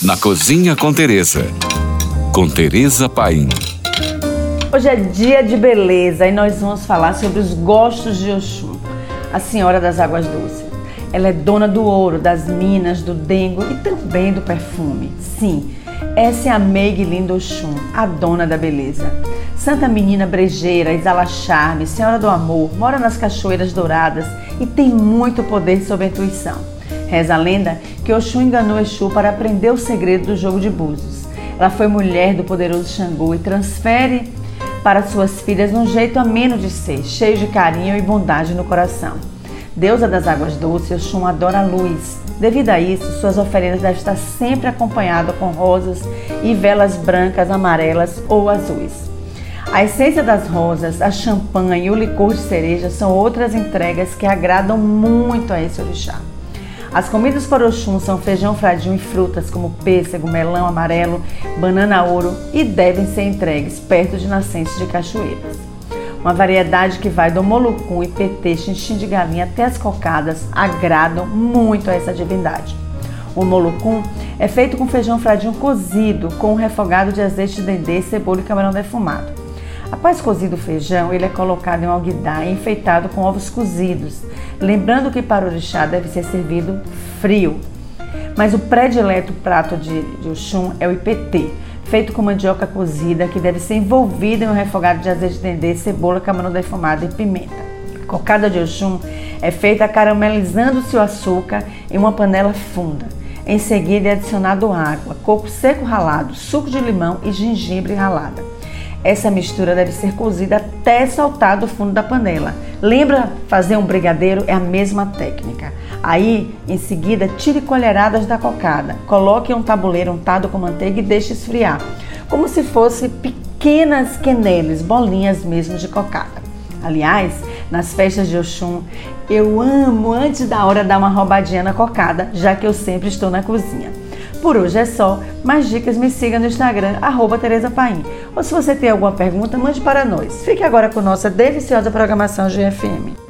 Na Cozinha com Tereza. Com Tereza Paim. Hoje é dia de beleza e nós vamos falar sobre os gostos de Oxum, a Senhora das Águas Doces. Ela é dona do ouro, das minas, do dengo e também do perfume. Sim, essa é a Meg Linda Oxum, a dona da beleza. Santa menina brejeira, exala charme, senhora do amor, mora nas cachoeiras douradas e tem muito poder sobre a intuição. Reza a lenda que Oxum enganou Exu para aprender o segredo do jogo de búzios. Ela foi mulher do poderoso Xangô e transfere para suas filhas um jeito ameno de ser, cheio de carinho e bondade no coração. Deusa das águas doces, Oxum adora a luz. Devido a isso, suas oferendas devem estar sempre acompanhadas com rosas e velas brancas, amarelas ou azuis. A essência das rosas, a champanhe e o licor de cereja são outras entregas que agradam muito a esse orixá. As comidas para Oxum são feijão fradinho e frutas como pêssego, melão amarelo, banana ouro e devem ser entregues perto de nascentes de cachoeiras. Uma variedade que vai do molucum e PT, xixim de galinha até as cocadas agradam muito a essa divindade. O molucum é feito com feijão fradinho cozido, com um refogado de azeite de dendê, cebola e camarão defumado. Após cozido o feijão, ele é colocado em um alguidar e enfeitado com ovos cozidos, lembrando que para o orixá deve ser servido frio. Mas o predileto prato de, de Oxum é o IPT, feito com mandioca cozida, que deve ser envolvida em um refogado de azeite de dendê, cebola, camarão defumado e pimenta. Cocada de Oxum é feita caramelizando-se o açúcar em uma panela funda. Em seguida é adicionado água, coco seco ralado, suco de limão e gengibre ralada. Essa mistura deve ser cozida até saltar do fundo da panela. Lembra fazer um brigadeiro? É a mesma técnica. Aí, em seguida, tire colheradas da cocada. Coloque em um tabuleiro untado com manteiga e deixe esfriar, como se fosse pequenas queneles, bolinhas mesmo de cocada. Aliás, nas festas de Oxum, eu amo antes da hora dar uma roubadinha na cocada, já que eu sempre estou na cozinha. Por hoje é só. Mais dicas me siga no Instagram, Tereza Paim. Ou se você tem alguma pergunta, mande para nós. Fique agora com nossa deliciosa programação GFM.